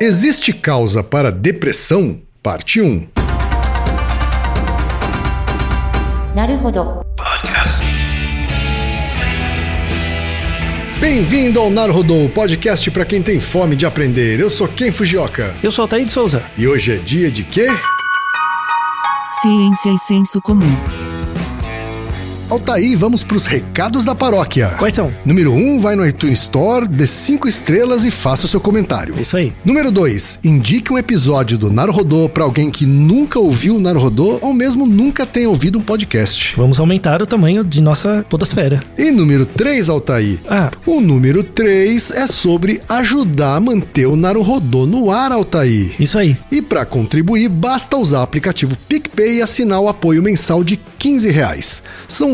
Existe causa para depressão? Parte 1. Bem-vindo ao Narodô, podcast para quem tem fome de aprender. Eu sou Ken Fujioka. Eu sou Altair de Souza. E hoje é dia de quê? Ciência e senso comum. Altaí, vamos para os recados da paróquia. Quais são? Número 1, um, vai no iTunes Store, dê 5 estrelas e faça o seu comentário. Isso aí. Número 2, indique um episódio do Naruhodô para alguém que nunca ouviu o Naruhodô ou mesmo nunca tenha ouvido um podcast. Vamos aumentar o tamanho de nossa podosfera. E número 3, Altaí. Ah, O número 3 é sobre ajudar a manter o Naruhodô no ar, Altaí. isso aí. E para contribuir, basta usar o aplicativo PicPay e assinar o apoio mensal de 15 reais. São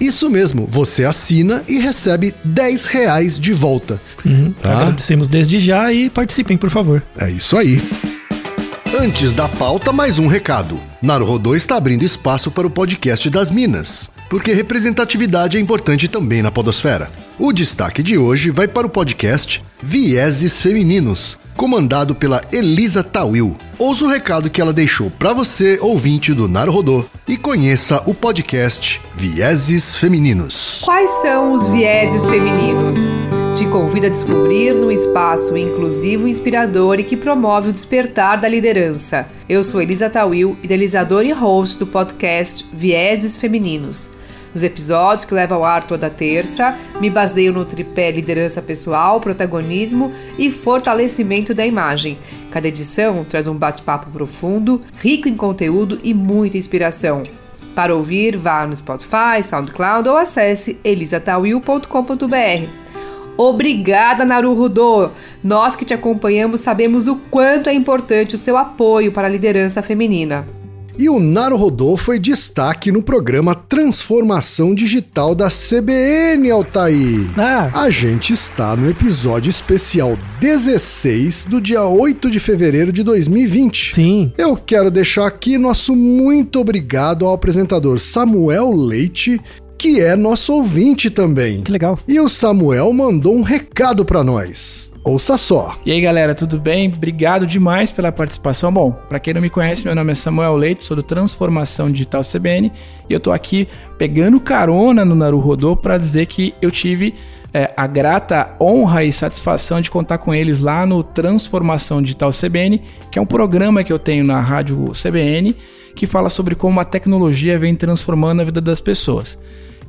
Isso mesmo, você assina e recebe 10 reais de volta. Tá? Agradecemos desde já e participem, por favor. É isso aí. Antes da pauta, mais um recado. Naruhodô está abrindo espaço para o podcast das Minas, porque representatividade é importante também na podosfera. O destaque de hoje vai para o podcast Vieses Femininos, comandado pela Elisa Tawil. Ouça o recado que ela deixou para você, ouvinte do Naruhodô, e conheça o podcast Vieses Femininos. Quais são os vieses femininos? Te convido a descobrir num espaço inclusivo, inspirador e que promove o despertar da liderança. Eu sou Elisa Tawil, idealizadora e host do podcast Vieses Femininos. Nos episódios que levam ao ar toda terça, me baseio no tripé liderança pessoal, protagonismo e fortalecimento da imagem. Cada edição traz um bate-papo profundo, rico em conteúdo e muita inspiração. Para ouvir, vá no Spotify, SoundCloud ou acesse elisatawil.com.br. Obrigada, Naruhodô! Nós que te acompanhamos sabemos o quanto é importante o seu apoio para a liderança feminina. E o Naruhodô foi destaque no programa Transformação Digital da CBN, Altair. Ah, A gente está no episódio especial 16 do dia 8 de fevereiro de 2020. sim. Eu quero deixar aqui nosso muito obrigado ao apresentador Samuel Leite, que é nosso ouvinte também. Que legal. E o Samuel mandou um recado para nós. Ouça só. E aí galera, tudo bem? Obrigado demais pela participação. Bom, para quem não me conhece, meu nome é Samuel Leite, sou do Transformação Digital CBN e eu tô aqui pegando carona no Naruhodô para dizer que eu tive é, a grata honra e satisfação de contar com eles lá no Transformação Digital CBN, que é um programa que eu tenho na rádio CBN que fala sobre como a tecnologia vem transformando a vida das pessoas.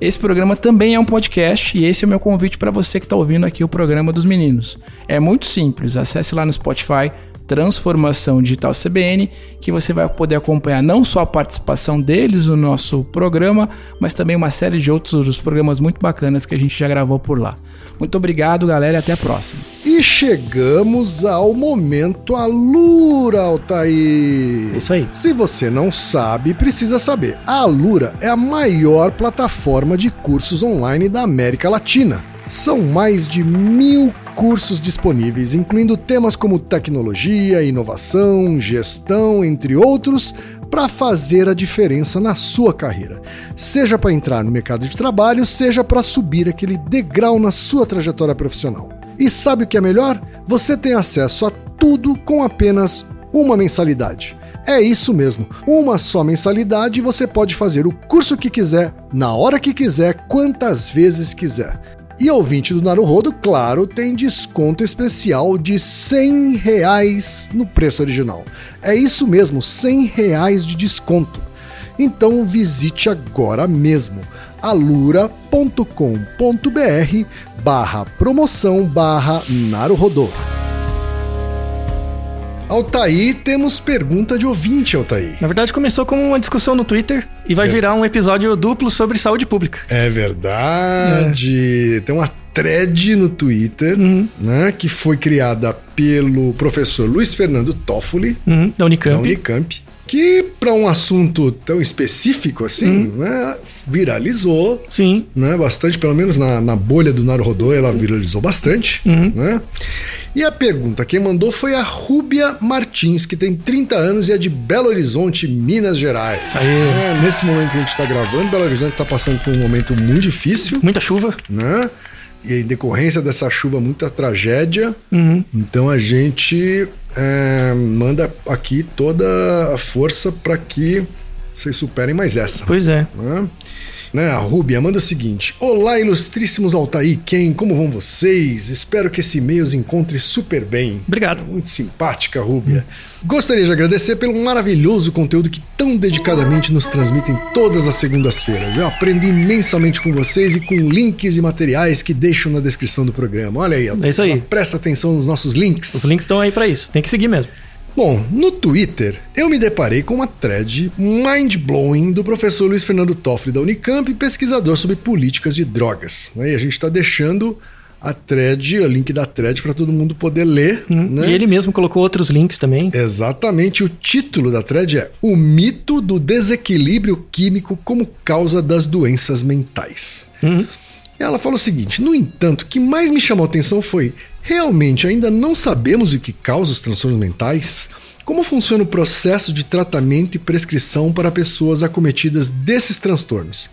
Esse programa também é um podcast e esse é o meu convite para você que está ouvindo aqui o programa dos meninos. É muito simples, acesse lá no Spotify Transformação Digital CBN, que você vai poder acompanhar não só a participação deles no nosso programa, mas também uma série de outros programas muito bacanas que a gente já gravou por lá. Muito obrigado, galera, e até a próxima. E chegamos ao momento Alura, Altair. Isso aí. Se você não sabe, precisa saber. A Alura é a maior plataforma de cursos online da América Latina. São mais de mil cursos disponíveis, incluindo temas como tecnologia, inovação, gestão, entre outros, para fazer a diferença na sua carreira. Seja para entrar no mercado de trabalho, seja para subir aquele degrau na sua trajetória profissional. E sabe o que é melhor? Você tem acesso a tudo com apenas uma mensalidade. É isso mesmo, uma só mensalidade e você pode fazer o curso que quiser, na hora que quiser, quantas vezes quiser. E ouvinte do Naruhodo, claro, tem desconto especial de 100 reais no preço original. É isso mesmo, 100 reais de desconto. Então visite agora mesmo alura.com.br barra promoção barra Naruhodô. Altaí, temos pergunta de ouvinte, Altaí. Na verdade, começou como uma discussão no Twitter e vai virar um episódio duplo sobre saúde pública. É verdade. Tem uma thread no Twitter, né, que foi criada pelo professor Luiz Fernando Toffoli, Uhum, da Unicamp. da Unicamp, que para um assunto tão específico assim, né, viralizou, Sim. né, bastante, pelo menos na, na bolha do Naruhodô, ela viralizou bastante, né? E a pergunta, quem mandou foi a Rúbia Martins, que tem 30 anos e é de Belo Horizonte, Minas Gerais. É, nesse momento que a gente está gravando, Belo Horizonte está passando por um momento muito difícil, Muita chuva. né? E em decorrência dessa chuva, muita tragédia. Uhum. Então a gente é, manda aqui toda a força para que vocês superem mais essa. Pois é. né? Né, a Rúbia manda o seguinte: Olá, ilustríssimos Altaí, quem? Como vão vocês? Espero que esse e-mail os encontre super bem. Obrigado. Muito simpática, Rúbia. Gostaria de agradecer pelo maravilhoso conteúdo que tão dedicadamente nos transmitem todas as segundas-feiras. Eu aprendo imensamente com vocês e com links e materiais que deixo na descrição do programa. Olha aí, É isso aí. presta atenção nos nossos links. Os links estão aí pra isso. Tem que seguir mesmo. Bom, no Twitter eu me deparei com uma thread mind-blowing do professor Luiz Fernando Toffoli da Unicamp, pesquisador sobre políticas de drogas. né? E a gente está deixando a thread, o link da thread para todo mundo poder ler. né? E ele mesmo colocou outros links também. Exatamente, o título da thread é O mito do desequilíbrio químico como causa das doenças mentais. Uhum. Ela fala o seguinte: no entanto, o que mais me chamou a atenção foi: realmente ainda não sabemos o que causa os transtornos mentais? Como funciona o processo de tratamento e prescrição para pessoas acometidas desses transtornos?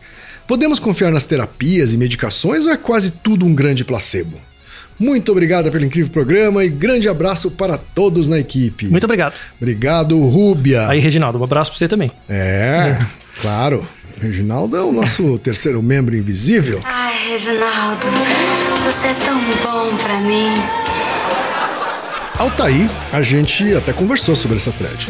Podemos confiar nas terapias e medicações ou é quase tudo um grande placebo? Muito obrigada pelo incrível programa e grande abraço para todos na equipe. Muito obrigado. Obrigado, Rúbia. Aí, Reginaldo, um abraço pra você também. É, claro. Reginaldo é o nosso terceiro membro invisível. Ai, Reginaldo, você é tão bom pra mim. Altaí, a gente até conversou sobre essa thread,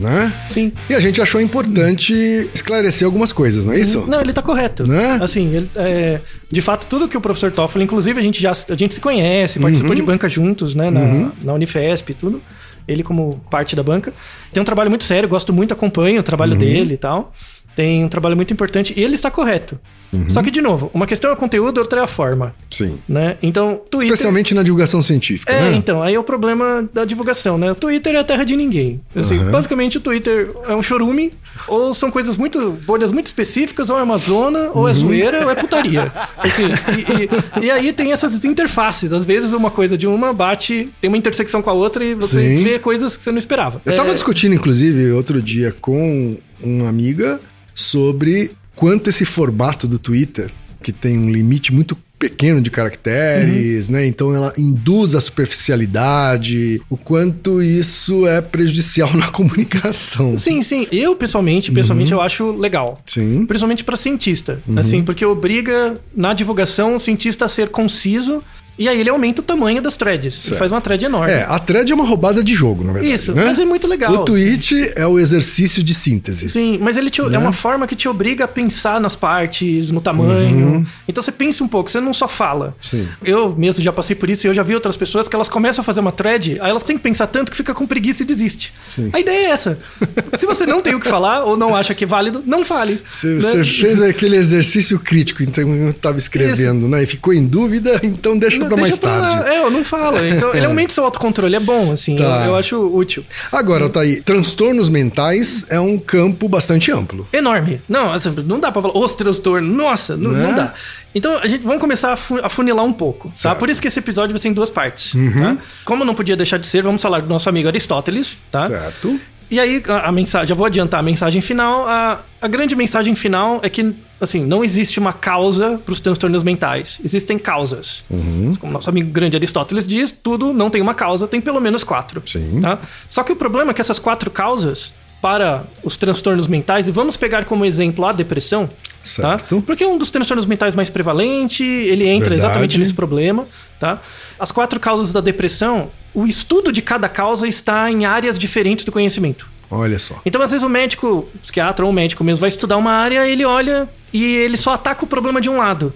né? Sim. E a gente achou importante esclarecer algumas coisas, não é isso? Não, ele tá correto. Né? Assim, ele, é, de fato, tudo que o professor Toffoli, inclusive a gente já a gente se conhece, Uhum. participou de banca juntos, né, na, na Unifesp e tudo. Ele como parte da banca. Tem um trabalho muito sério, gosto muito, acompanho o trabalho Uhum. dele e tal. Tem um trabalho muito importante e ele está correto. Uhum. Só que, de novo, uma questão é o conteúdo, outra é a forma, Sim. né? Então, Twitter... Especialmente na divulgação científica, É, né? então, aí é o problema da divulgação, né? O Twitter é a terra de ninguém. Assim, Basicamente, o Twitter é um chorume, ou são coisas muito. bolhas muito específicas, ou é uma zona, ou é zoeira, ou é putaria. Assim, e, e- e aí tem essas interfaces. Às vezes uma coisa de uma bate, tem uma intersecção com a outra e você Sim. vê coisas que você não esperava. Eu tava É, discutindo, inclusive, outro dia com uma amiga sobre quanto esse formato do Twitter, que tem um limite muito pequeno de caracteres, Uhum. né? Então ela induz a superficialidade, o quanto isso é prejudicial na comunicação. Sim, sim. Eu, pessoalmente, pessoalmente, eu acho legal. Sim. Principalmente para cientista. Uhum. Assim, porque obriga, na divulgação, o cientista a ser conciso. E aí ele aumenta o tamanho das threads. Ele Certo. faz uma thread enorme. É, a thread é uma roubada de jogo, na verdade. Isso, né? mas é muito legal. O tweet é o exercício de síntese. Sim, mas ele te- é Né? uma forma que te obriga a pensar nas partes, no tamanho. Uhum. Então você pensa um pouco, você não só fala. Sim. Eu mesmo já passei por isso e eu já vi outras pessoas que elas começam a fazer uma thread, aí elas têm que pensar tanto que fica com preguiça e desiste. A ideia é essa. Se você não tem o que falar ou não acha que é válido, não fale. Você, né? você fez aquele exercício crítico, então eu estava escrevendo, né? E ficou em dúvida, então deixa Não, para mais pra lá. tarde. É, eu não falo. Então, ele aumenta seu autocontrole, é bom, assim. Tá. Eu, eu acho útil. Agora, Thaí, transtornos mentais é um campo bastante amplo. Enorme. Não, assim, não dá pra falar os transtornos. Nossa, não, Né? não dá. Então, a gente vamos começar a fu- a funilar um pouco, tá? Certo. Uhum. Por isso que esse episódio vai ser em duas partes, tá? Como não podia deixar de ser, vamos falar do nosso amigo Aristóteles, tá? Certo? E aí, a, a mensagem, já vou adiantar a mensagem final. A, a grande mensagem final é que, assim, não existe uma causa para os transtornos mentais. Existem causas. Uhum. Como nosso amigo grande Aristóteles diz, tudo não tem uma causa, tem pelo menos quatro. Sim. Tá? Só que o problema é que essas quatro causas para os transtornos mentais, e vamos pegar como exemplo a depressão, Certo. tá? Porque é um dos transtornos mentais mais prevalente, ele entra Verdade. exatamente nesse problema, tá? As quatro causas da depressão, o estudo de cada causa está em áreas diferentes do conhecimento. Olha só. Então, às vezes, o médico, o psiquiatra ou o médico mesmo, vai estudar uma área, ele olha e ele só ataca o problema de um lado.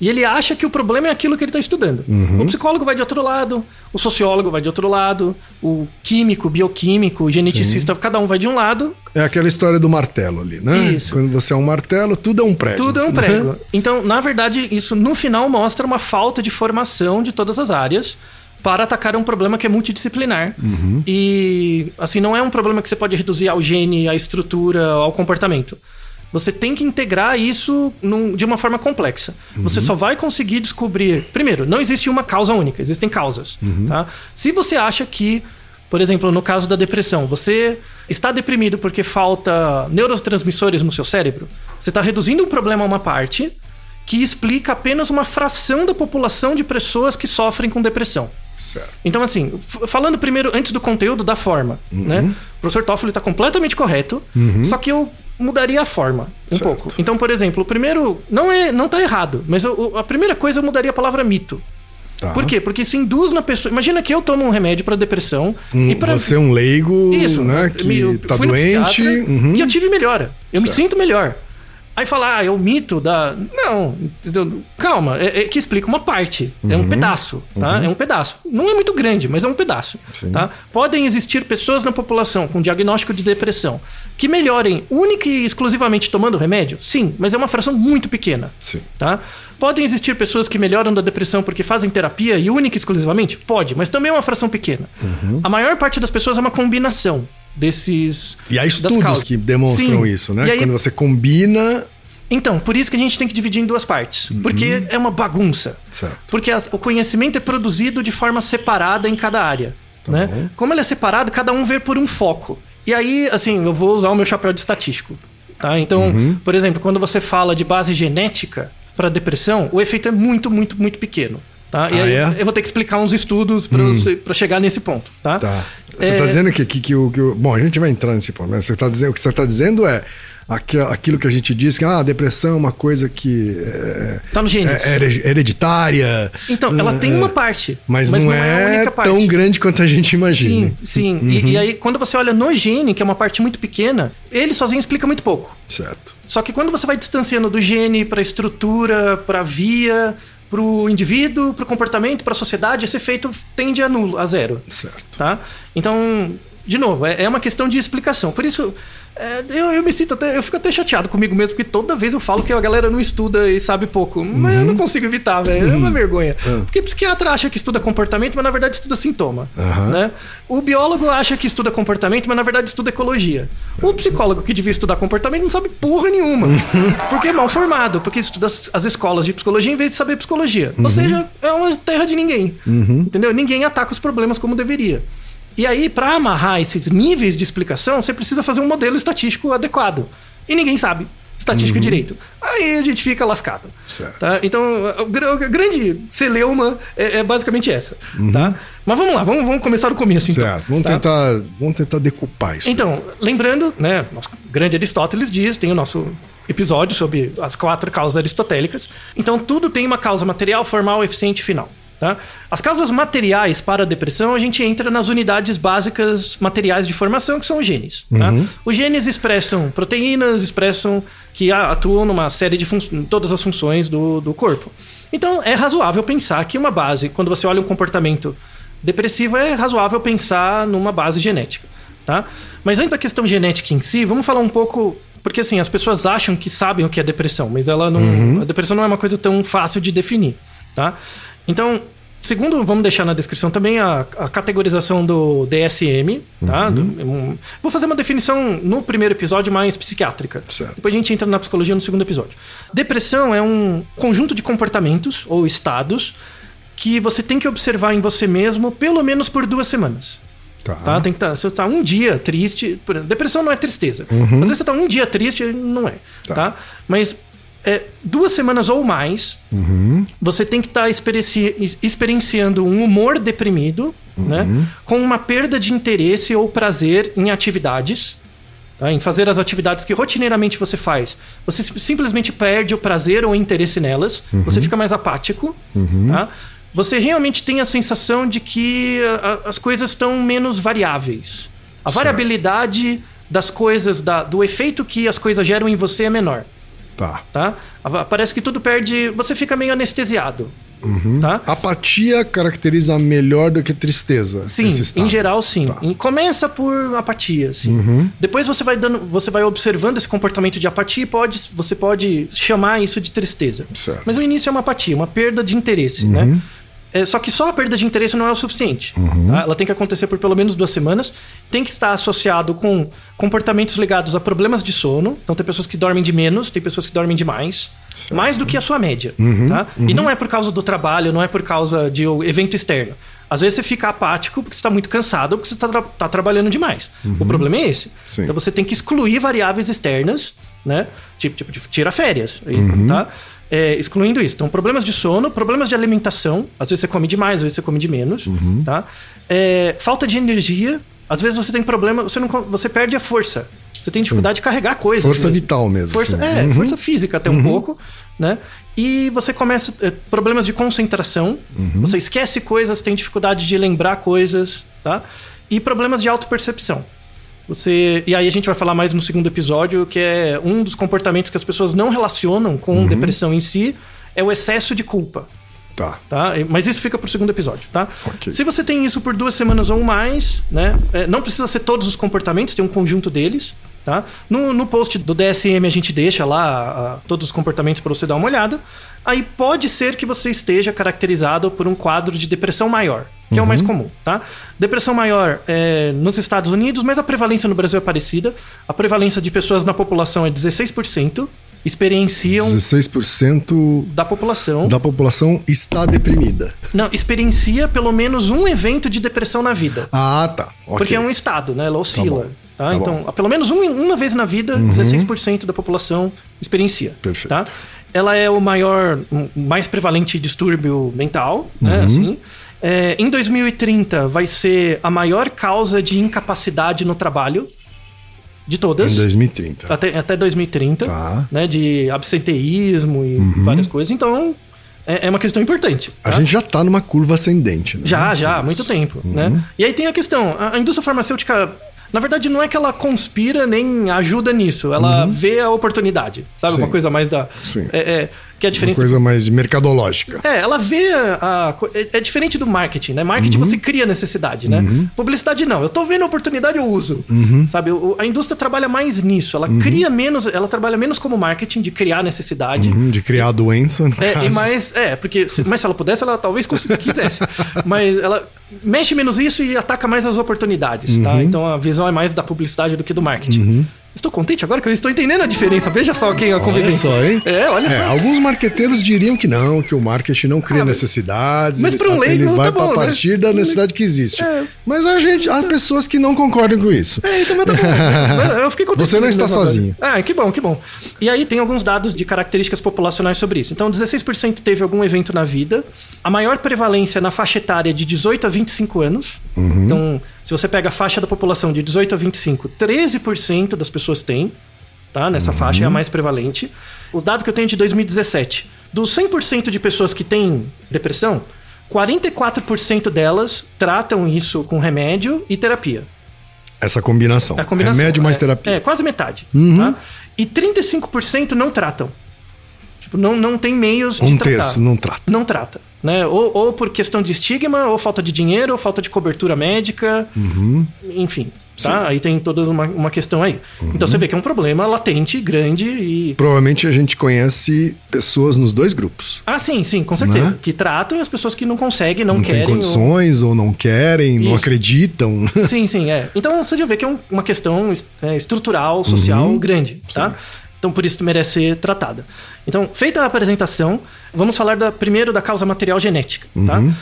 E ele acha que o problema é aquilo que ele está estudando. O psicólogo vai de outro lado, o sociólogo vai de outro lado, o químico, bioquímico, o geneticista, cada um vai de um lado, É aquela história do martelo ali, né? Isso. Quando você é um martelo, tudo é um prego. Tudo é um prego. Então, na verdade, isso no final mostra uma falta de formação de todas as áreas para atacar um problema que é multidisciplinar. E, assim, não é um problema que você pode reduzir ao gene, à estrutura, ao comportamento. Você tem que integrar isso num- de uma forma complexa. Você só vai conseguir descobrir. Primeiro, não existe uma causa única, existem causas. tá? Se você acha que, por exemplo, no caso da depressão, você está deprimido porque falta neurotransmissores no seu cérebro, você está reduzindo um problema a uma parte que explica apenas uma fração da população de pessoas que sofrem com depressão. Certo. Então, assim, falando primeiro, antes do conteúdo, da forma, né? O professor Toffoli está completamente correto, só que eu mudaria a forma um Certo. pouco. Então, por exemplo, o primeiro, não é, não tá errado, mas eu- a primeira coisa eu mudaria a palavra mito. Tá. Por quê? Porque isso induz na pessoa. Imagina que eu tomo um remédio para depressão Um- e para Você é um leigo, isso, né? Que tá fui no doente. uhum. E eu tive melhora. Eu me Certo. sinto melhor. Aí falar, ah, é o mito da. Não, entendeu? calma, é, é que explica uma parte. É Uhum. um pedaço, tá? É um pedaço. Não é muito grande, mas é um pedaço. Tá? Podem existir pessoas na população com diagnóstico de depressão que melhorem única e exclusivamente tomando remédio? Sim, mas é uma fração muito pequena. Sim. Tá? Podem existir pessoas que melhoram da depressão porque fazem terapia e única e exclusivamente? Pode, mas também é uma fração pequena. Uhum. A maior parte das pessoas é uma combinação desses. E há estudos causas. que demonstram Sim. isso, né? Aí- Quando você combina. Então, por isso que a gente tem que dividir em duas partes. Porque é uma bagunça. Uhum. Certo. Porque o conhecimento é produzido de forma separada em cada área. né? Tá bom. Como ele é separado, cada um vê por um foco. E aí, assim, eu vou usar o meu chapéu de estatístico. Tá? Então, Uhum. por exemplo, quando você fala de base genética para depressão, o efeito é muito, muito, muito pequeno. Tá? E Ah, aí é? Hum. eu vou ter que explicar uns estudos para chegar nesse ponto. Tá? Tá. Você É, tá dizendo que, que, que o, que o- Bom, a gente vai entrar nesse ponto, mas você tá dizendo, o que você tá dizendo é aqu- aquilo que a gente diz que ah, a depressão é uma coisa que é, Tá no genes. é hered- hereditária. Então, ela tem é, uma parte. Mas, não, a é, única parte. tão grande quanto a gente imagina. Sim, sim. Uhum. E, e aí, quando você olha no gene, que é uma parte muito pequena, ele sozinho explica muito pouco. Certo. Só que quando você vai distanciando do gene para estrutura, para via, para o indivíduo, para o comportamento, para a sociedade, esse efeito tende a nulo, a zero. Certo. Tá? Então, de novo, é, é uma questão de explicação. Por isso, é, eu, eu me sinto até. Eu fico até chateado comigo mesmo, porque toda vez eu falo que a galera não estuda e sabe pouco. Mas Uhum. eu não consigo evitar, velho. É uma vergonha. Porque psiquiatra acha que estuda comportamento, mas na verdade estuda sintoma. Né? O biólogo acha que estuda comportamento, mas na verdade estuda ecologia. O psicólogo que devia estudar comportamento não sabe porra nenhuma. porque é mal formado, porque estuda as, as escolas de psicologia em vez de saber psicologia. Ou seja, é uma terra de ninguém. Entendeu? Ninguém ataca os problemas como deveria. E aí, para amarrar esses níveis de explicação, você precisa fazer um modelo estatístico adequado. E ninguém sabe estatística direito. Aí a gente fica lascado. Certo. Tá? Então, o grande celeuma é, é basicamente essa. Tá? Mas vamos lá, vamos, vamos começar do começo, então. Certo. Vamos, tá? tentar, vamos tentar decupar isso. Então, lembrando, né, nosso grande Aristóteles diz, tem o nosso episódio sobre as quatro causas aristotélicas. Então, tudo tem uma causa material, formal, eficiente e final. Tá? As causas materiais para a depressão, a gente entra nas unidades básicas materiais de formação, que são os genes. Tá? Os genes expressam proteínas, expressam que atuam numa série de todas as funções do, do corpo. Então, é razoável pensar que uma base, quando você olha um comportamento depressivo, é razoável pensar numa base genética. Tá? Mas antes da questão genética em si, vamos falar um pouco. Porque assim, as pessoas acham que sabem o que é depressão, mas ela não. A depressão não é uma coisa tão fácil de definir. Tá? Então, segundo, vamos deixar na descrição também a, a categorização do DSM. Tá? Do- um- vou fazer uma definição no primeiro episódio mais psiquiátrica. Certo. Depois a gente entra na psicologia no segundo episódio. Depressão é um conjunto de comportamentos ou estados que você tem que observar em você mesmo pelo menos por duas semanas. Tá. Tá? Tem que tá, você tá um dia triste. Depressão não é tristeza. Às vezes você tá um dia triste, não é. Tá? Mas é, duas semanas ou mais, você tem que estar experienciando um humor deprimido, né? Com uma perda de interesse ou prazer em atividades. tá? Em fazer as atividades que rotineiramente você faz. Você sim- simplesmente perde o prazer ou o interesse nelas. Você fica mais apático. tá? Você realmente tem a sensação de que a- as coisas estão menos variáveis. A variabilidade das coisas, da- do efeito que as coisas geram em você é menor, Tá. tá? Parece que tudo perde, você fica meio anestesiado, tá? Apatia caracteriza melhor do que tristeza. Sim, em geral sim. Tá. Começa por apatia, assim. Depois você vai dando, você vai observando esse comportamento de apatia e pode, você pode chamar isso de tristeza. Certo. Mas o início é uma apatia, uma perda de interesse, né? É, só que só a perda de interesse não é o suficiente. tá? Ela tem que acontecer por pelo menos duas semanas. Tem que estar associado com comportamentos ligados a problemas de sono. Então tem pessoas que dormem de menos, tem pessoas que dormem de mais. Mais do que a sua média. tá? E não é por causa do trabalho, não é por causa de um evento externo. Às vezes você fica apático porque você está muito cansado ou porque você está tá trabalhando demais. O problema é esse. Sim. Então você tem que excluir variáveis externas, né? Tipo, tipo de- tira férias, tá? É, excluindo isso. Então, problemas de sono, problemas de alimentação. Às vezes você come demais, às vezes você come de menos, tá? É, falta de energia. Às vezes você tem problema, você, não, você perde a força. Você tem dificuldade de carregar coisas. Força mesmo. vital mesmo, Força, sim. é, Uhum. força física até um pouco, né? E você começa é, problemas de concentração. Uhum. Você esquece coisas, tem dificuldade de lembrar coisas, tá? E problemas de autopercepção. Você e aí a gente vai falar mais no segundo episódio que é um dos comportamentos que as pessoas não relacionam com Uhum. depressão em si é o excesso de culpa Tá. tá? Mas isso fica pro segundo episódio, tá? Ok. Se você tem isso por duas semanas ou mais, né? é, não precisa ser todos os comportamentos, tem um conjunto deles, tá? No, no post do DSM a gente deixa lá todos os comportamentos para você dar uma olhada. Aí pode ser que você esteja caracterizado por um quadro de depressão maior, que é o mais comum, tá? Depressão maior é nos Estados Unidos, mas a prevalência no Brasil é parecida. A prevalência de pessoas na população é 16%, experienciam 16% da população. da população está deprimida. Não, experiencia pelo menos um evento de depressão na vida. Ah, tá. Ok. Porque é um estado, né? Ela oscila. bom, Tá tá então, bom. Uhum. pelo menos um- uma vez na vida, 16% da população experiencia. Perfeito. Tá? Ela é o maior, mais prevalente distúrbio mental, né? Uhum. Assim. É, em 2030 vai ser a maior causa de incapacidade no trabalho de todas. Em 2030. Até, até 2030, Tá. Uhum. né? De absenteísmo e várias coisas. Então, é, é uma questão importante. A tá? gente já tá numa curva ascendente, né? Já, já, há muito tempo, Uhum. né? E aí tem a questão, a, a indústria farmacêutica, na verdade, não é que ela conspira nem ajuda nisso, ela vê a oportunidade, sabe? Uhum. Sim. Uma coisa mais da... Sim. É, é, que é a Uma diferença... coisa mais mercadológica. É, ela vê a, é, é diferente do marketing, né? Marketing Uhum. você cria necessidade, né? Publicidade não. Eu tô vendo a oportunidade, eu uso. Uhum. Sabe? O- a indústria trabalha mais nisso. Ela cria menos, ela trabalha menos como marketing de criar necessidade. Hum, De criar a doença, no É, mais, é, porque se, mas se ela pudesse, ela talvez quisesse. mas ela mexe menos isso e ataca mais as oportunidades, tá? Então a visão é mais da publicidade do que do marketing. Estou contente agora que eu estou entendendo a diferença. Veja só quem é a Olha convivência. só, hein? É, olha É, só. alguns marqueteiros diriam que não, que o marketing não cria Ah, necessidades. mas pra um leigo ele vai tá pra né? partir da necessidade que existe. É. Mas a gente, há pessoas que não concordam com isso. É, então, mas tá bom. Eu fiquei contente. Você não está sozinho. Ah, que bom, que bom. E aí tem alguns dados de características populacionais sobre isso. Então, 16% teve algum evento na vida. A maior prevalência na faixa etária de 18 a 25 anos. Uhum. Então, se você pega a faixa da população de 18 a 25, 13% das pessoas têm. Tá? Nessa Uhum. faixa é a mais prevalente. O dado que eu tenho é de 2017. Dos 100% de pessoas que têm depressão, 44% delas tratam isso com remédio e terapia. Essa combinação. É a combinação. Remédio mais é, terapia. Uhum. É, quase metade. Tá? E 35% não tratam. Tipo, não, não tem meios de um tratar. terço não trata. Não trata. Né? Ou, ou por questão de estigma, ou falta de dinheiro, ou falta de cobertura médica. Uhum. Enfim. Tá? Aí tem toda uma, uma questão aí. Uhum. Então você vê que é um problema latente, grande e. Provavelmente a gente conhece pessoas nos dois grupos. Ah, sim, sim, com certeza. Né? Que tratam e as pessoas que não conseguem, não, Não, querem. tem ou- condições, ou... não querem, não Isso. acreditam. Sim, sim, é. Então você já vê que é um- uma questão es- é, estrutural, social Uhum. grande, tá? Então por isso merece ser tratada. Então, feita a apresentação, vamos falar da, primeiro da causa material genética, tá? Uhum.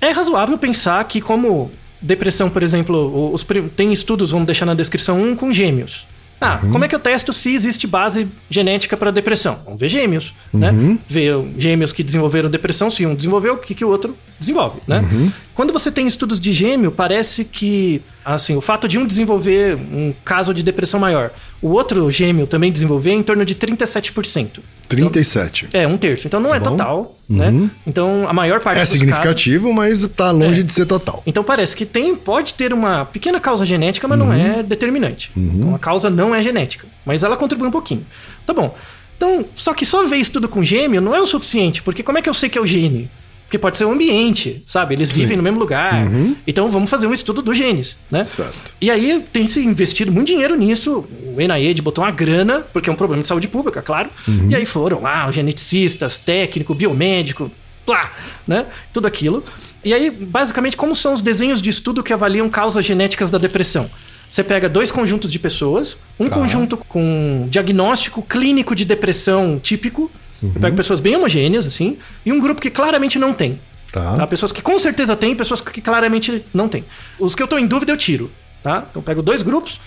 É razoável pensar que como depressão, por exemplo, os, tem estudos, vamos deixar na descrição, um com gêmeos. Ah, Uhum. como é que eu testo se existe base genética para depressão? Vamos ver gêmeos, né? Uhum. Ver gêmeos que desenvolveram depressão, se um desenvolveu, o que, que o outro desenvolve, né? Uhum. Quando você tem estudos de gêmeo, parece que, assim, o fato de um desenvolver um caso de depressão maior, o outro gêmeo também desenvolver é em torno de 37%. 37. É, um terço. Então não é bom. total, né? Então a maior parte É significativo, mas tá longe É. de ser total. Então parece que tem, pode ter uma pequena causa genética, mas não é determinante. Então a causa não é genética, mas ela contribui um pouquinho. Tá bom. Então, só que só ver estudo com gêmeo não é o suficiente, porque como é que eu sei que é o gene? Porque pode ser o ambiente, sabe? Eles vivem no mesmo lugar. Então vamos fazer um estudo dos genes, né? Certo. E aí tem se investido muito dinheiro nisso. O NIH botou uma grana, porque é um problema de saúde pública, claro. E aí foram lá os geneticistas, técnico, biomédico, lá, né? Tudo aquilo. E aí, basicamente, como são os desenhos de estudo que avaliam causas genéticas da depressão? Você pega dois conjuntos de pessoas, um conjunto com diagnóstico clínico de depressão típico, eu pego pessoas bem homogêneas, assim, e um grupo que claramente não tem. Tá. Tá? Pessoas que com certeza têm, pessoas que claramente não têm. Os que eu tô em dúvida eu tiro, tá? Então eu pego dois grupos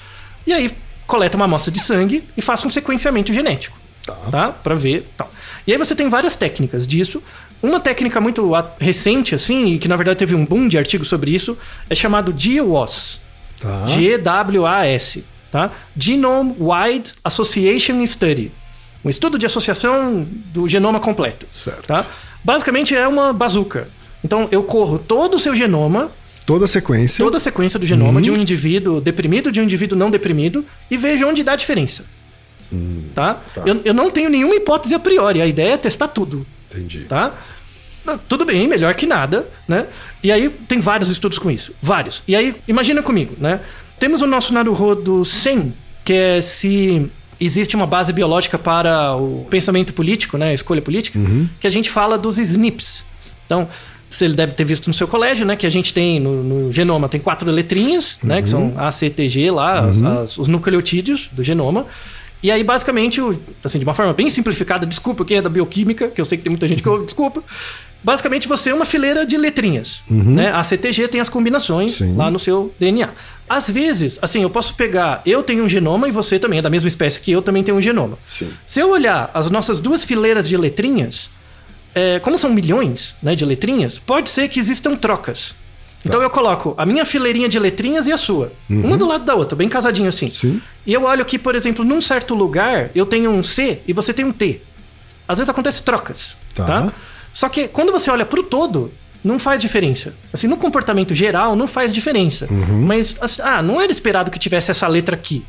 e aí coleta uma amostra de sangue e faço um sequenciamento genético, tá? Para ver, tal. E aí você tem várias técnicas disso. Uma técnica muito recente assim, e que na verdade teve um boom de artigos sobre isso, é chamado GWAS. Tá. G-W-A-S, tá? Genome Wide Association Study. Um estudo de associação do genoma completo. Certo. Tá? Basicamente é uma bazuca. Então eu corro todo o seu genoma, Toda a sequência. toda a sequência do genoma de um indivíduo deprimido, de um indivíduo não deprimido, e vejo onde dá diferença. tá? Eu, eu não tenho nenhuma hipótese a priori, a ideia é testar tudo. Entendi. Tá? Tudo bem, melhor que nada, né? E aí tem vários estudos com isso, vários. E aí, imagina comigo, né? Temos o nosso Naruhodo 100, que é se existe uma base biológica para o pensamento político, né? A escolha política, que a gente fala dos SNPs. Então, você deve ter visto no seu colégio, né? Que a gente tem no, no genoma, tem quatro letrinhas, né? Que são A, C, T, G lá, as- as- os nucleotídeos do genoma. E aí, basicamente, assim, de uma forma bem simplificada, desculpa quem é da bioquímica, que eu sei que tem muita gente que ouve, desculpa. Basicamente, você é uma fileira de letrinhas. Né? A CTG tem as combinações Sim. lá no seu DNA. Às vezes, assim, eu posso pegar, eu tenho um genoma e você também é da mesma espécie que eu, também tenho um genoma. Sim. Se eu olhar as nossas duas fileiras de letrinhas, é, como são milhões né, de letrinhas, pode ser que existam trocas. Então eu coloco a minha fileirinha de letrinhas e a sua. Uma do lado da outra, bem casadinho assim. Sim. E eu olho que, por exemplo, num certo lugar eu tenho um C e você tem um T. Às vezes acontece trocas. Tá. Tá. Só que quando você olha pro todo, não faz diferença. Assim, no comportamento geral, não faz diferença. Mas, assim, ah, não era esperado que tivesse essa letra aqui.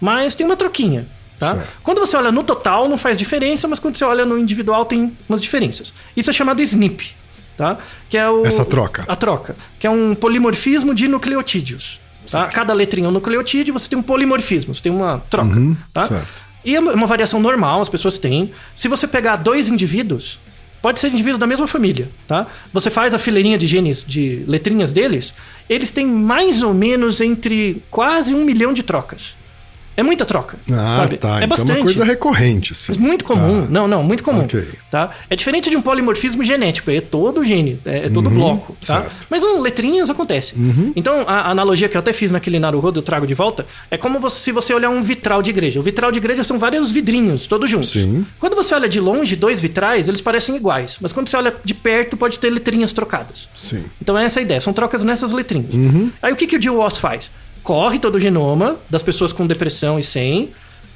Mas tem uma troquinha. Tá? Certo. Quando você olha no total, não faz diferença, mas quando você olha no individual, tem umas diferenças. Isso é chamado SNP. Tá? Que é o, Essa troca. A troca. Que é um polimorfismo de nucleotídeos. Tá? Cada letrinha é um nucleotídeo, você tem um polimorfismo, você tem uma troca. tá? certo. E é uma variação normal, as pessoas têm. Se você pegar dois indivíduos, pode ser indivíduos da mesma família, tá? Você faz a fileirinha de genes, de letrinhas deles, eles têm mais ou menos entre quase um milhão de trocas. É muita troca, Ah, sabe? tá. É então bastante. é uma coisa recorrente, assim. Mas muito comum. Tá. Não, não, muito comum. Ok. Tá? É diferente de um polimorfismo genético, é todo gene, é, é todo bloco. Tá? certo. Mas um, letrinhas acontece. Então, a, analogia que eu até fiz naquele Naruhodo, eu trago de volta, é como você- se você olhar um vitral de igreja. O vitral de igreja são vários vidrinhos, todos juntos. Sim. Quando você olha de longe, dois vitrais, eles parecem iguais. Mas quando você olha de perto, pode ter letrinhas trocadas. Sim. Então é essa a ideia, são trocas nessas letrinhas. Aí o que, que o GWAS faz? Corre todo o genoma das pessoas com depressão e sem,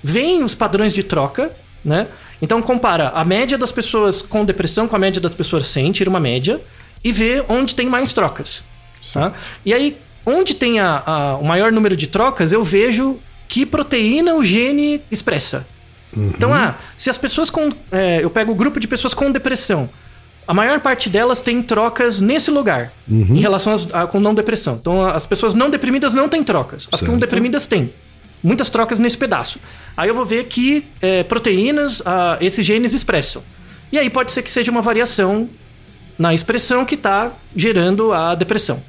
vem os padrões de troca, né? Então compara a média das pessoas com depressão com a média das pessoas sem, tira uma média, e vê onde tem mais trocas. Tá? E aí, onde tem a- a- o maior número de trocas, eu vejo que proteína o gene expressa. Então, ah, se as pessoas com. é, eu pego o grupo de pessoas com depressão. A maior parte delas tem trocas nesse lugar, em relação às, a, com não depressão. Então, as pessoas não deprimidas não têm trocas. As Certo. com deprimidas têm. Muitas trocas nesse pedaço. Aí eu vou ver que é, proteínas ah, esses genes expressam. E aí pode ser que seja uma variação na expressão que está gerando a depressão.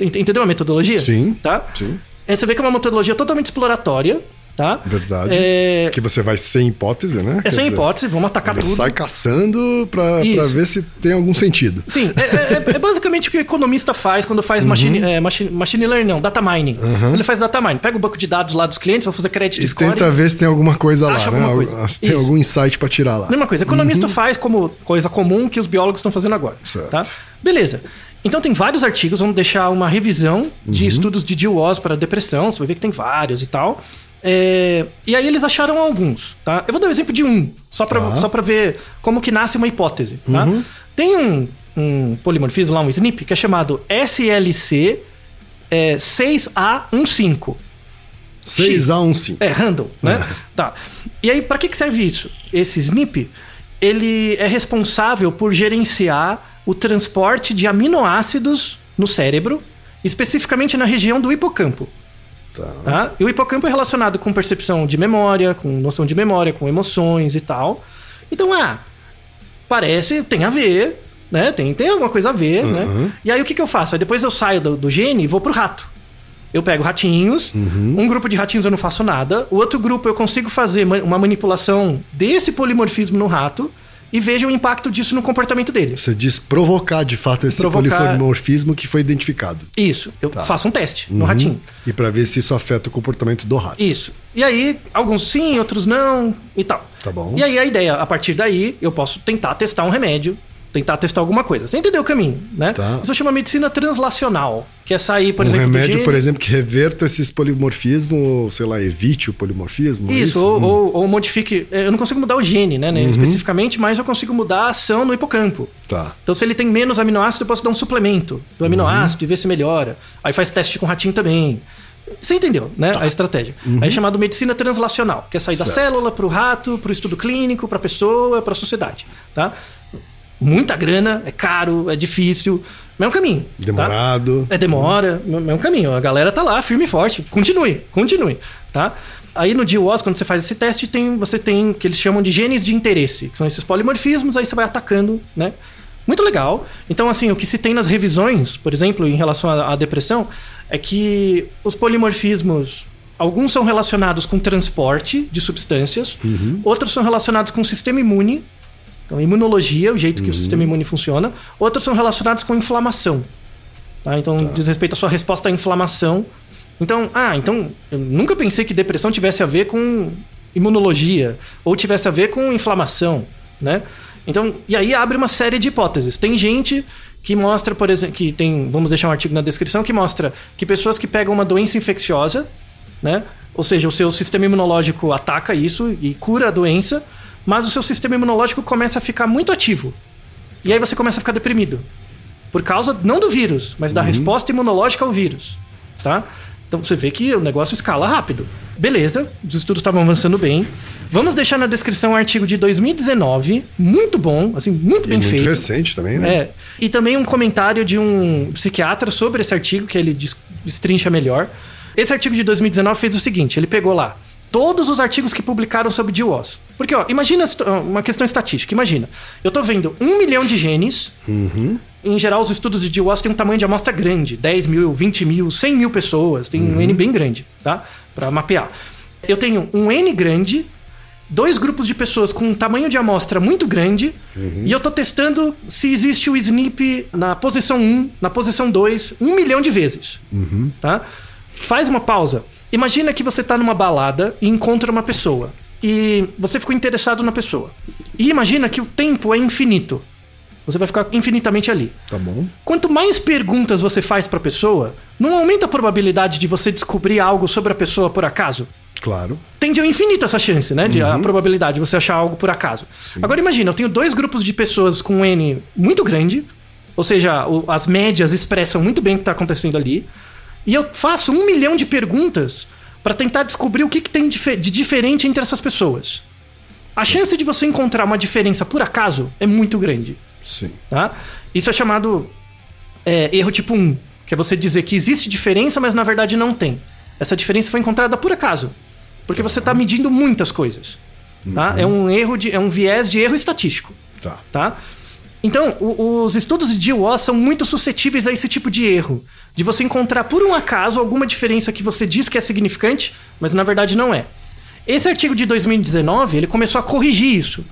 Ent- Entendeu a metodologia? Uhum. Sim, Tá? sim. É, você vê que é uma metodologia totalmente exploratória, tá? Verdade. É, Que você vai sem hipótese, né? é Quer sem dizer, hipótese, vamos atacar tudo. sai caçando pra ver se tem algum sentido. Sim, é, é- é basicamente o que o economista faz quando faz Uhum. machine, é, machine, machine learning, não, data mining. Ele faz data mining. Pega o banco de dados lá dos clientes, vai fazer crédito E score. tenta ver se tem alguma coisa lá, né? alguma Al- coisa. Se tem Isso. algum insight pra tirar lá. Mesma coisa, economista faz como coisa comum que os biólogos estão fazendo agora. Uhum. Certo. Tá? Beleza. Então tem vários artigos, vamos deixar uma revisão de Uhum. estudos de GWAS para depressão, você vai ver que tem vários e tal. É, e aí eles acharam alguns, tá? Eu vou dar o exemplo de um, só pra, Tá. só pra ver como que nasce uma hipótese, tá? Tem um, um polimorfismo lá, um SNP, que é chamado SLC é, 6A15. 6A15. É, handle, né? Tá. E aí, pra que, que serve isso? Esse SNP, ele é responsável por gerenciar o transporte de aminoácidos no cérebro, especificamente na região do hipocampo. Tá. E o hipocampo é relacionado com percepção de memória, com noção de memória, com emoções e tal. Então, ah, parece, tem a ver, né? Tem, tem alguma coisa a ver, né? E aí o que, que eu faço? Aí depois eu saio do, do gene e vou pro rato. Eu pego ratinhos, um grupo de ratinhos eu não faço nada, o outro grupo eu consigo fazer ma- uma manipulação desse polimorfismo no rato e vejo o impacto disso no comportamento dele. Você diz provocar de fato esse Provocar- polimorfismo que foi identificado. Isso, eu faço um teste no ratinho. E pra ver se isso afeta o comportamento do rato. Isso. E aí, alguns sim, outros não e tal. Tá bom. E aí a ideia, a partir daí, eu posso tentar testar um remédio, tentar testar alguma coisa. Você entendeu o caminho, né? Tá. Isso chama medicina translacional, que é sair, por um exemplo, do remédio, por exemplo, que reverta esses polimorfismos, ou, sei lá, evite o polimorfismo. é Isso, ou, ou- ou modifique. Eu não consigo mudar o gene, né, né, Uhum. especificamente, mas eu consigo mudar a ação no hipocampo. Tá. Então, se ele tem menos aminoácido, eu posso dar um suplemento do Uhum. aminoácido e ver se melhora. Aí faz teste com ratinho também. Você entendeu, né? A estratégia. Aí é chamado medicina translacional, que é sair da Uhum. Certo. célula para o rato, para o estudo clínico, para a pessoa, para a sociedade. Tá? Muita grana, é caro, é difícil, mas é um caminho. tá? Demorado. É demora, mas é um caminho. A galera tá lá, firme e forte. Continue, continue, tá? Aí no DWOS, quando você faz esse teste, tem, você tem o que eles chamam de genes de interesse, que são esses polimorfismos, aí você vai atacando, né? Muito legal. Então, assim, o que se tem nas revisões, por exemplo, em relação à, à depressão, é que os polimorfismos, alguns são relacionados com transporte de substâncias, outros são relacionados com o sistema imune, então imunologia, o jeito que o sistema imune funciona, outros são relacionados com inflamação. Tá? Então, diz respeito à sua resposta à inflamação. Então, ah, então eu nunca pensei que depressão tivesse a ver com imunologia ou tivesse a ver com inflamação, né? Então, e aí abre uma série de hipóteses. Tem gente que mostra, por exemplo, que tem, vamos deixar um artigo na descrição que mostra que pessoas que pegam uma doença infecciosa, né? Ou seja, o seu sistema imunológico ataca isso e cura a doença, mas o seu sistema imunológico começa a ficar muito ativo. E aí você começa a ficar deprimido. Por causa, não do vírus, mas da resposta imunológica ao vírus. Tá? Então você vê que o negócio escala rápido. Beleza, os estudos estavam avançando bem. Vamos deixar na descrição um artigo de 2019, muito bom, assim, muito E bem muito feito. recente também, né? É. E também um comentário de um psiquiatra sobre esse artigo, que ele des- destrincha melhor. Esse artigo de 2019 fez o seguinte: ele pegou lá todos os artigos que publicaram sobre DWOS. Porque, ó, imagina uma questão estatística. Imagina, eu tô vendo um milhão de genes. Em geral, os estudos de DWOS têm um tamanho de amostra grande: 10 mil, 20 mil, 100 mil pessoas. Tem um N bem grande, tá? Pra mapear. Eu tenho um N grande dois grupos de pessoas com um tamanho de amostra muito grande e eu tô testando se existe o SNP na posição 1, na posição 2, um milhão de vezes. Tá? Faz uma pausa. Imagina que você tá numa balada e encontra uma pessoa. E você ficou interessado na pessoa. E imagina que o tempo é infinito. Você vai ficar infinitamente ali. Tá bom. Quanto mais perguntas você faz pra pessoa, não aumenta a probabilidade de você descobrir algo sobre a pessoa por acaso? Claro. tende ao infinito essa chance, né? De, A probabilidade de você achar algo por acaso. Agora imagina, eu tenho dois grupos de pessoas com um N muito grande, ou seja, o- as médias expressam muito bem o que está acontecendo ali, e eu faço um milhão de perguntas para tentar descobrir o que, que tem de diferente entre essas pessoas. A chance de você encontrar uma diferença por acaso é muito grande. Sim. Tá? Isso é chamado é, erro tipo 1, que é você dizer que existe diferença, mas na verdade não tem. Essa diferença foi encontrada por acaso, porque você está medindo muitas coisas. Tá? É um erro de, é um viés de erro estatístico. Tá. Tá? Então, o- os estudos de DWOS são muito suscetíveis a esse tipo de erro. De você encontrar por um acaso alguma diferença que você diz que é significante, mas na verdade não é. Esse artigo de 2019, ele começou a corrigir isso.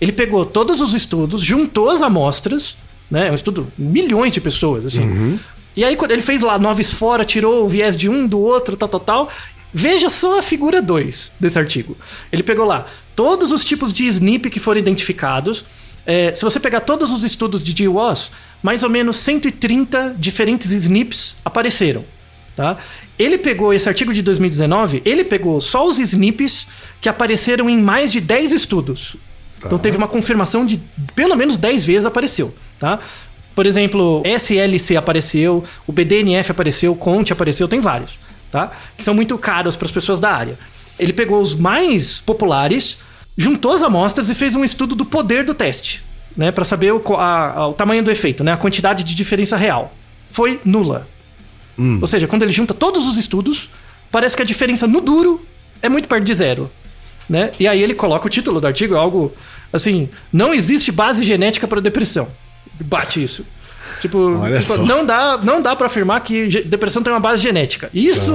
Ele pegou todos os estudos, juntou as amostras, né? É um estudo, milhões de pessoas, assim. E aí, quando ele fez lá noves fora, tirou o viés de um, do outro, tal, tal, tal. Veja só a figura 2 desse artigo. Ele pegou lá todos os tipos de SNP que foram identificados. É, se você pegar todos os estudos de GWAS, mais ou menos 130 diferentes SNPs apareceram. Tá? Ele pegou esse artigo de 2019, ele pegou só os SNPs que apareceram em mais de 10 estudos. Então teve uma confirmação de pelo menos 10 vezes apareceu, tá? Por exemplo, SLC apareceu, o BDNF apareceu, o CONT apareceu, tem vários, tá? Que são muito caros para as pessoas da área. Ele pegou os mais populares, juntou as amostras e fez um estudo do poder do teste, né, para saber o, a- a- o tamanho do efeito, né, a quantidade de diferença real. Foi nula. Ou seja, quando ele junta todos os estudos, parece que a diferença no duro é muito perto de zero. Né? E aí ele coloca o título do artigo, algo assim, não existe base genética para depressão. Bate isso. Tipo, tipo, não dá, não dá para afirmar que depressão tem uma base genética. Isso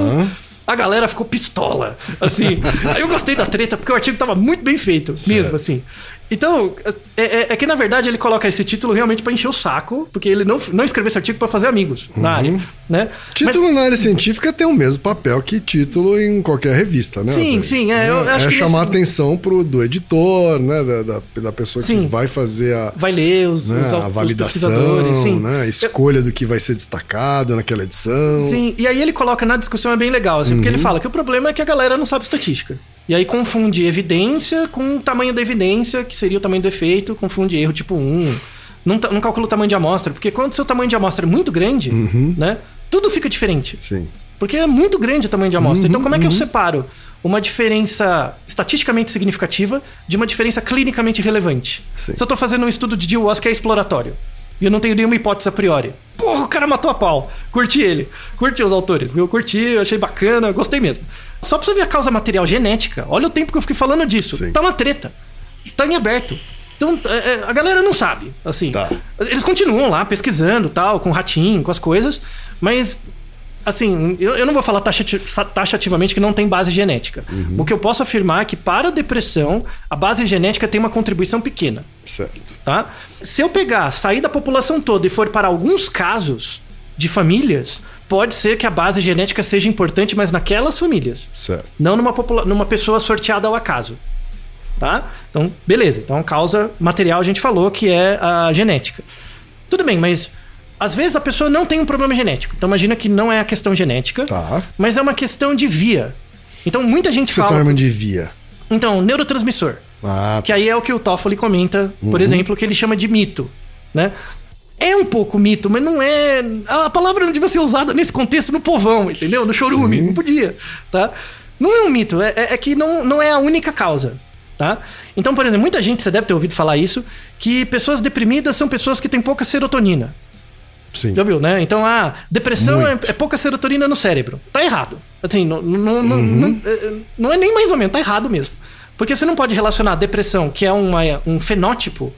a galera ficou pistola, assim. aí eu gostei da treta porque o artigo tava muito bem feito, mesmo assim. Então, é, é- é que na verdade ele coloca esse título realmente para encher o saco, porque ele não, não escreveu esse artigo para fazer amigos na área, né? Mas- Título na área científica tem o mesmo papel que título em qualquer revista, né? Sim, sim, é, eu acho é que chamar a nesse- atenção pro, do editor, né? Da, da, da pessoa Sim. que vai fazer a, vai ler os, né, os, a os validação, sim. né? A escolha do que vai ser destacado naquela edição. Sim, e aí ele coloca na discussão, é bem legal, assim, porque ele Uhum. fala que o problema é que a galera não sabe estatística. E aí confunde evidência com o tamanho da evidência, que seria o tamanho do efeito, confunde erro tipo 1. Não, não calcula o tamanho de amostra, porque quando o seu tamanho de amostra é muito grande, Uhum. né? Tudo fica diferente. Sim. Porque é muito grande o tamanho de amostra. então, como é que Uhum. eu separo uma diferença estatisticamente significativa de uma diferença clinicamente relevante? Sim. Se eu tô fazendo um estudo de DIL-WAS que é exploratório e eu não tenho nenhuma hipótese a priori. Porra, o cara matou a pau. Curti ele. Curti os autores. Eu curti, achei bacana, gostei mesmo. Só pra você ver a causa material genética, olha o tempo que eu fiquei falando disso. Sim. Tá uma treta. Tá em aberto. Então, é, é, a galera não sabe, assim. Tá. Eles continuam lá pesquisando, tal, com ratinho, com as coisas, mas assim, eu, eu não vou falar taxativamente que não tem base genética. O que eu posso afirmar é que para a depressão, a base genética tem uma contribuição pequena, Certo. tá? Se eu pegar, sair da população toda e for para alguns casos de famílias, pode ser que a base genética seja importante, mas naquelas famílias. Certo. Não numa, numa pessoa sorteada ao acaso. Tá? Então, beleza. Então, causa material a gente falou que é a genética. Tudo bem, mas às vezes a pessoa não tem um problema genético. Então, imagina que não é a questão genética, Tá. mas é uma questão de via. Então, muita gente você tá fala. chamando de via? Então, neurotransmissor. Ah, Que aí é o que o Toffoli comenta, Uhum. por exemplo, que ele chama de mito, né? É um pouco mito, mas não é. A palavra não devia ser usada nesse contexto no povão, entendeu? No chorume, não podia, tá? Não é um mito, é, é- é que não, não é a única causa, tá? Então, por exemplo, muita gente, você deve ter ouvido falar isso, que pessoas deprimidas são pessoas que têm pouca serotonina. Sim. Já viu, né? Então, ah, depressão é, é pouca serotonina no cérebro. Tá errado. Assim, não, não, não, não, é- não é nem mais ou menos, tá errado mesmo. Porque você não pode relacionar a depressão, que é uma, um fenótipo,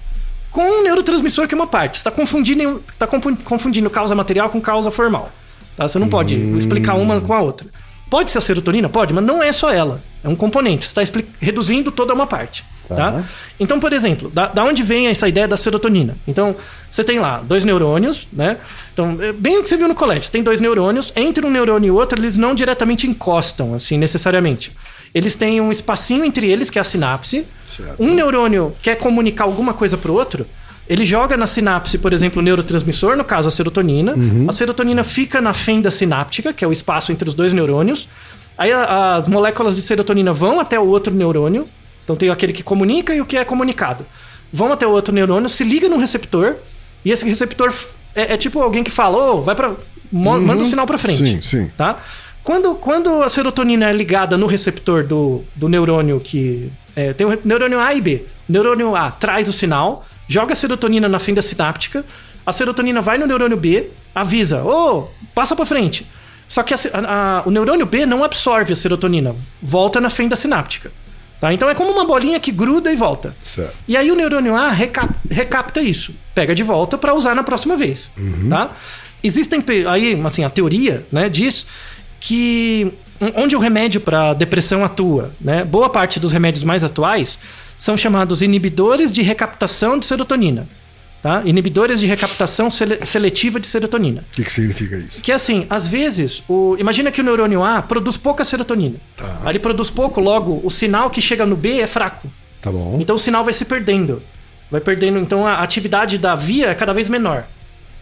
com um neurotransmissor que é uma parte. Você está confundindo, tá confu- confundindo causa material com causa formal. Tá? Você não pode explicar uma com a outra. Pode ser a serotonina? Pode, mas não é só ela. É um componente. Você está reduzindo toda uma parte. Tá? Então, por exemplo, da, da onde vem essa ideia da serotonina? Então, você tem lá dois neurônios, né? Então, é bem o que você viu no colégio. Você tem dois neurônios. Entre um neurônio e outro, eles não diretamente encostam, assim, necessariamente. Eles têm um espacinho entre eles, que é a sinapse. Certo. Um neurônio quer comunicar alguma coisa para o outro, ele joga na sinapse, por exemplo, o neurotransmissor, no caso a serotonina. A serotonina fica na fenda sináptica, que é o espaço entre os dois neurônios. Aí a- as moléculas de serotonina vão até o outro neurônio. Então tem aquele que comunica e o que é comunicado. Vão até o outro neurônio, se liga num receptor, e esse receptor é, é tipo alguém que fala, ô, vai para manda um sinal para frente. Sim, sim. Tá? Quando, quando a serotonina é ligada no receptor do, do neurônio que. é, tem o neurônio A e B. O neurônio A traz o sinal, joga a serotonina na fenda sináptica, a serotonina vai no neurônio B, avisa, ô, passa pra frente. Só que a- a- o neurônio B não absorve a serotonina, volta na fenda sináptica. Tá? Então é como uma bolinha que gruda e volta. Certo. E aí o neurônio A reca- recapta isso, pega de volta para usar na próxima vez, tá? Existem aí, assim, a teoria, né, diz que onde o remédio para depressão atua, né? Boa parte dos remédios mais atuais são chamados inibidores de recaptação de serotonina, tá? Inibidores de recaptação sele- seletiva de serotonina. O que, que significa isso? Que assim, às vezes, o, imagina que o neurônio A produz pouca serotonina. Aí ele produz pouco, logo o sinal que chega no B é fraco. Tá bom. Então o sinal vai se perdendo. Vai perdendo. Então a atividade da via é cada vez menor.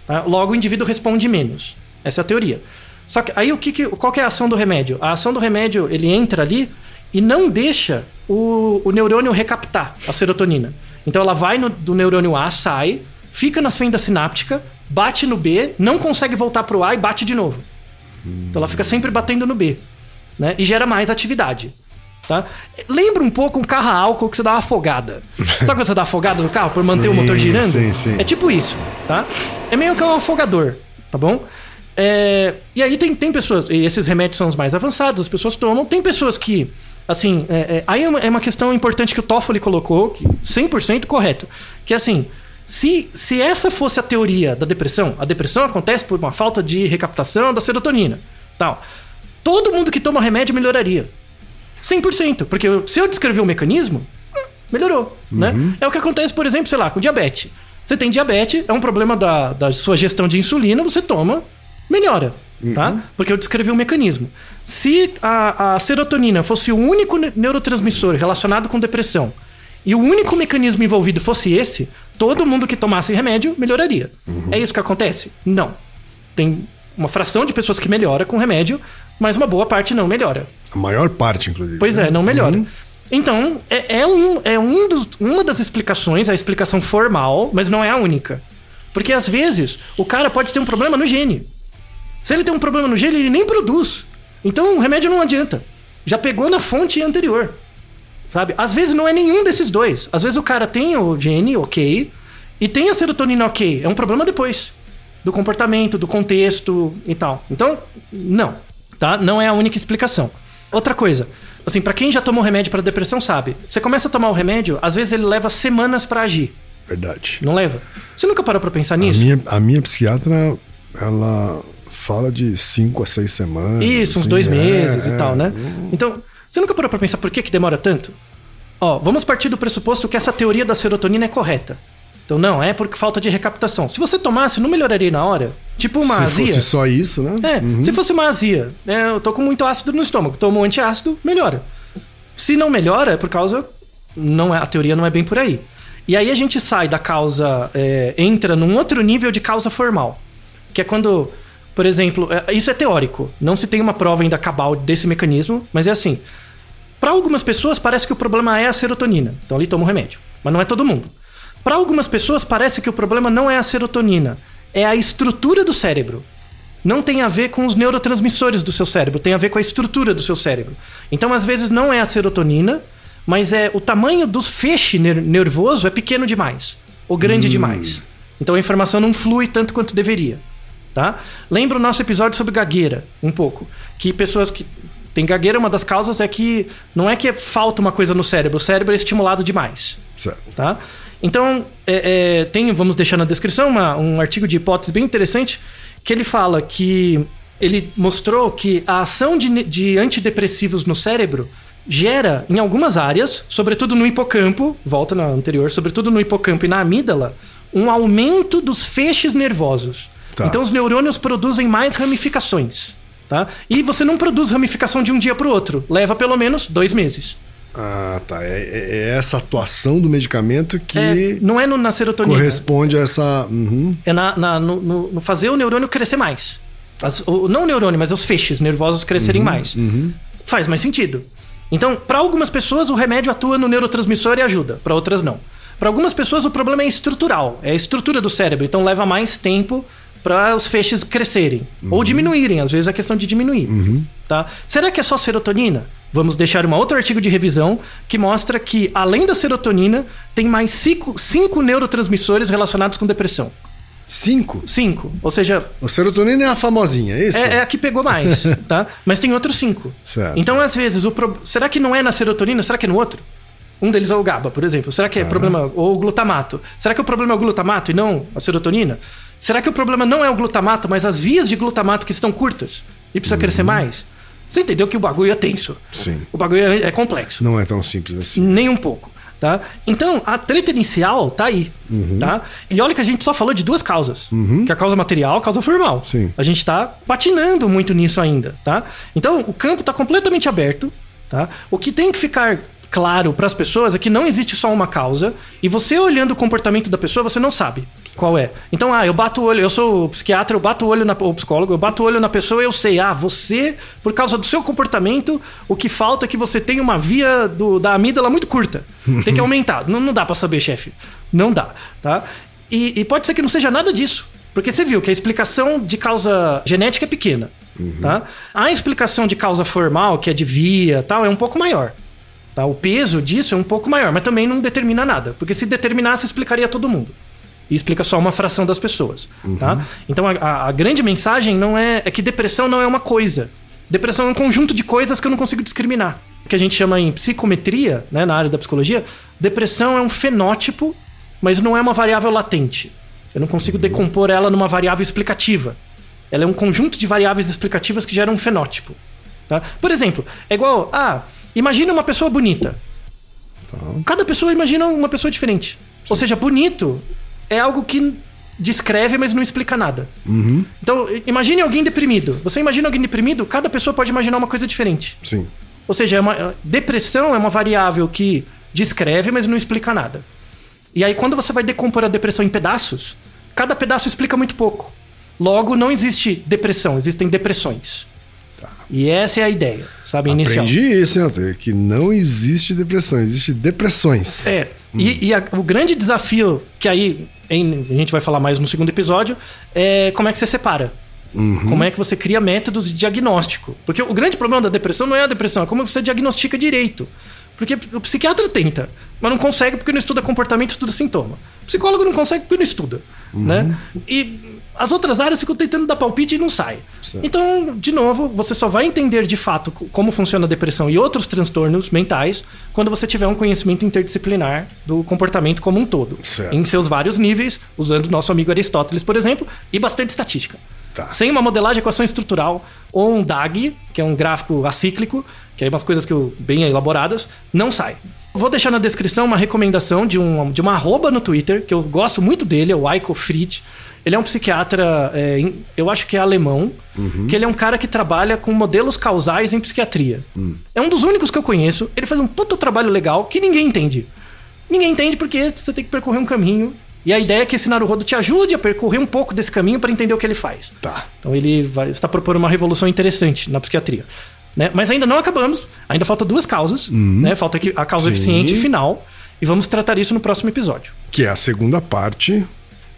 tá? Logo o indivíduo responde menos. Essa é a teoria. Só que aí o que, que qual que é a ação do remédio? A ação do remédio, ele entra ali e não deixa o, o neurônio recaptar a serotonina. Então ela vai no, do neurônio A, sai, fica na fenda sináptica, bate no B, não consegue voltar pro A e bate de novo. Então ela fica sempre batendo no B, né? E gera mais atividade. Tá? Lembra um pouco um carro a álcool que você dá uma afogada. Sabe quando você dá afogada no carro por manter o Sim, motor girando? sim, sim. É tipo isso, tá? É meio que um afogador, tá bom? É, e aí tem, tem pessoas, e esses remédios são os mais avançados, as pessoas tomam. Tem pessoas que, assim, é, é, aí é uma, é questão importante que o Toffoli colocou, que 100% correto, que é assim, se, se essa fosse a teoria da depressão, a depressão acontece por uma falta de recaptação da serotonina, tal. Todo mundo que toma remédio melhoraria. 100%, porque eu- se eu descrever o mecanismo, melhorou, né? É o que acontece, por exemplo, sei lá, com diabetes. Você tem diabetes, é um problema da, da sua gestão de insulina, você toma, melhora, tá? Porque eu descrevi o mecanismo. Se a, a serotonina fosse o único ne- neurotransmissor relacionado com depressão e o único mecanismo envolvido fosse esse, todo mundo que tomasse remédio melhoraria. É isso que acontece? Não. Tem uma fração de pessoas que melhora com remédio, mas uma boa parte não melhora. A maior parte, inclusive. Pois né? é, não melhora. Então, é, é um, é um dos- uma das explicações, a explicação formal, mas não é a única. Porque às vezes o cara pode ter um problema no gene. Se ele tem um problema no gene, ele nem produz. Então o remédio não adianta. Já pegou na fonte anterior. Sabe? Às vezes não é nenhum desses dois. Às vezes o cara tem o gene, ok, e tem a serotonina, ok. É um problema depois. Do comportamento, do contexto e tal. Então, não. Tá? Não é a única explicação. Outra coisa. Assim, pra quem já tomou remédio pra depressão sabe. Você começa a tomar o remédio, às vezes ele leva semanas pra agir. Verdade. Não leva? Você nunca parou pra pensar A nisso? minha, a minha psiquiatra, ela fala de cinco a seis semanas. Isso, uns assim, dois é, meses e é. tal, né? Então, você nunca parou pra pensar por que, que demora tanto? Ó, vamos partir do pressuposto que essa teoria da serotonina é correta. Então, não, é por falta de recaptação. Se você tomasse, não melhoraria na hora? Tipo uma Se azia. fosse só isso, né? É, se fosse uma azia, né, eu tô com muito ácido no estômago, tomo um antiácido, melhora. Se não melhora, é por causa. Não é, a teoria não é bem por aí. E aí a gente sai da causa. é, entra num outro nível de causa formal. Que é quando. Por exemplo, é, isso é teórico. Não se tem uma prova ainda cabal desse mecanismo, mas é assim. Para algumas pessoas parece que o problema é a serotonina. Então ali toma o remédio. Mas não é todo mundo. Para algumas pessoas parece que o problema não é a serotonina, é a estrutura do cérebro. Não tem a ver com os neurotransmissores do seu cérebro, tem a ver com a estrutura do seu cérebro. Então, às vezes, não é a serotonina, mas é o tamanho dos feixe ner- nervoso é pequeno demais ou grande demais. Então a informação não flui tanto quanto deveria. Tá? Lembra o nosso episódio sobre gagueira, um pouco. Que pessoas que têm gagueira, uma das causas é que não é que falta uma coisa no cérebro, o cérebro é estimulado demais Certo. tá? Então, é, é, tem, vamos deixar na descrição, uma- um artigo de hipótese bem interessante, que ele fala que ele mostrou que a ação de, de antidepressivos no cérebro gera, em algumas áreas, sobretudo no hipocampo, volta na anterior, sobretudo no hipocampo e na amígdala, um aumento dos feixes nervosos. Tá. Então, os neurônios produzem mais ramificações. Tá? E você não produz ramificação de um dia para o outro. Leva pelo menos dois meses. Ah, tá. É, é- é essa atuação do medicamento que É, não é no- na serotonina. corresponde a essa. Uhum. é na, na- no, no- fazer o neurônio crescer mais. As- o- não o neurônio, mas os feixes nervosos crescerem mais. Faz mais sentido. Então, para algumas pessoas, o remédio atua no neurotransmissor e ajuda, para outras não. Para algumas pessoas, o problema é estrutural, é a estrutura do cérebro, então leva mais tempo para os feixes crescerem ou diminuírem, às vezes é questão de diminuir. Tá? Será que é só serotonina? Vamos deixar um outro artigo de revisão que mostra que, além da serotonina, tem mais cinco, cinco neurotransmissores relacionados com depressão. Cinco. Cinco. Ou seja, A serotonina é a famosinha, é isso? é, é a que pegou mais, tá? Mas tem outros cinco. Certo. Então, às vezes, o pro... será que não é na serotonina? Será que é no outro? Um deles é o GABA, por exemplo. Será que é problema. Ou o glutamato? Será que o problema é o glutamato e não a serotonina? Será que o problema não é o glutamato, mas as vias de glutamato que estão curtas e precisa crescer mais? Você entendeu que o bagulho é tenso. Uhum. Sim. O bagulho é, é complexo. Não é tão simples assim. Nem um pouco. Tá? Então, a treta inicial tá aí. Uhum. Tá? E olha que a gente só falou de duas causas. Que é a causa material e a causa formal. Sim. A gente tá patinando muito nisso ainda. Tá? Então, o campo tá completamente aberto. Tá? O que tem que ficar claro para as pessoas é que não existe só uma causa. E você olhando o comportamento da pessoa, você não sabe Qual é? Então, ah, eu bato o olho, eu sou psiquiatra, eu bato o olho na, ou psicólogo, eu bato o olho na pessoa e eu sei, ah, você, por causa do seu comportamento, o que falta é que você tenha uma via do, da amígdala muito curta. Tem que aumentar. não, não dá pra saber, chefe. Não dá, tá? E, e pode ser que não seja nada disso. Porque você viu que a explicação de causa genética é pequena. Tá? A explicação de causa formal, que é de via tal, é um pouco maior. Tá? O peso disso é um pouco maior, mas também não determina nada. Porque se determinasse, explicaria todo mundo. E explica só uma fração das pessoas. Tá? Então a, a- grande mensagem não é, é que depressão não é uma coisa. Depressão é um conjunto de coisas que eu não consigo discriminar. O que a gente chama em psicometria, né, na área da psicologia, depressão é um fenótipo, mas não é uma variável latente. Eu não consigo decompor ela numa variável explicativa. Ela é um conjunto de variáveis explicativas que geram um fenótipo. Tá? Por exemplo, é igual. Ah, imagina uma pessoa bonita. Cada pessoa imagina uma pessoa diferente. Ou seja, bonito é algo que descreve, mas não explica nada. Então, i- imagine alguém deprimido. Você imagina alguém deprimido, cada pessoa pode imaginar uma coisa diferente. Sim. Ou seja, é uma- depressão é uma variável que descreve, mas não explica nada. E aí, quando você vai decompor a depressão em pedaços, cada pedaço explica muito pouco. Logo, não existe depressão, existem depressões. E essa é a ideia, sabe, inicial. Aprendi isso, hein, Altair? Que não existe depressão, existe depressões. É. E, e a- o grande desafio, que aí em- a gente vai falar mais no segundo episódio, é como é que você separa. Como é que você cria métodos de diagnóstico. Porque o grande problema da depressão não é a depressão, é como você diagnostica direito. Porque o psiquiatra tenta, mas não consegue porque não estuda comportamento, estuda sintoma. O psicólogo não consegue porque não estuda. Né? E as outras áreas ficam tentando dar palpite e não sai. Então, de novo, você só vai entender de fato co- como funciona a depressão e outros transtornos mentais quando você tiver um conhecimento interdisciplinar do comportamento como um todo. Certo. Em seus vários níveis, usando nosso amigo Aristóteles, por exemplo, e bastante estatística. Tá. Sem uma modelagem de equação estrutural ou um DAG, que é um gráfico acíclico, que é umas coisas que eu, bem elaboradas, não sai. Vou deixar na descrição uma recomendação de, um, de uma arroba no Twitter, que eu gosto muito dele, é o Eiko Fried. Ele é um psiquiatra, é, eu acho que é alemão, que ele é um cara que trabalha com modelos causais em psiquiatria. É um dos únicos que eu conheço. Ele faz um puto trabalho legal que ninguém entende. Ninguém entende porque você tem que percorrer um caminho. E a ideia é que esse Naruhodo te ajude a percorrer um pouco desse caminho para entender o que ele faz. Tá. Então ele vai, está propondo uma revolução interessante na psiquiatria. Né? Mas ainda não acabamos. Ainda falta duas causas. Né? Falta a causa Sim. eficiente final. E vamos tratar isso no próximo episódio. Que é a segunda parte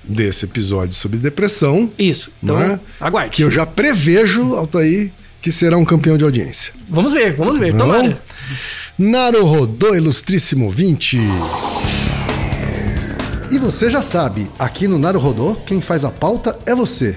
desse episódio sobre depressão. Isso. Então, não é? aguarde. Que eu já prevejo, Altair, que será um campeão de audiência. Vamos ver, vamos ver. Não? Tomara. Naruhodô, ilustríssimo 20. E você já sabe, aqui no Naruhodô, quem faz a pauta é você.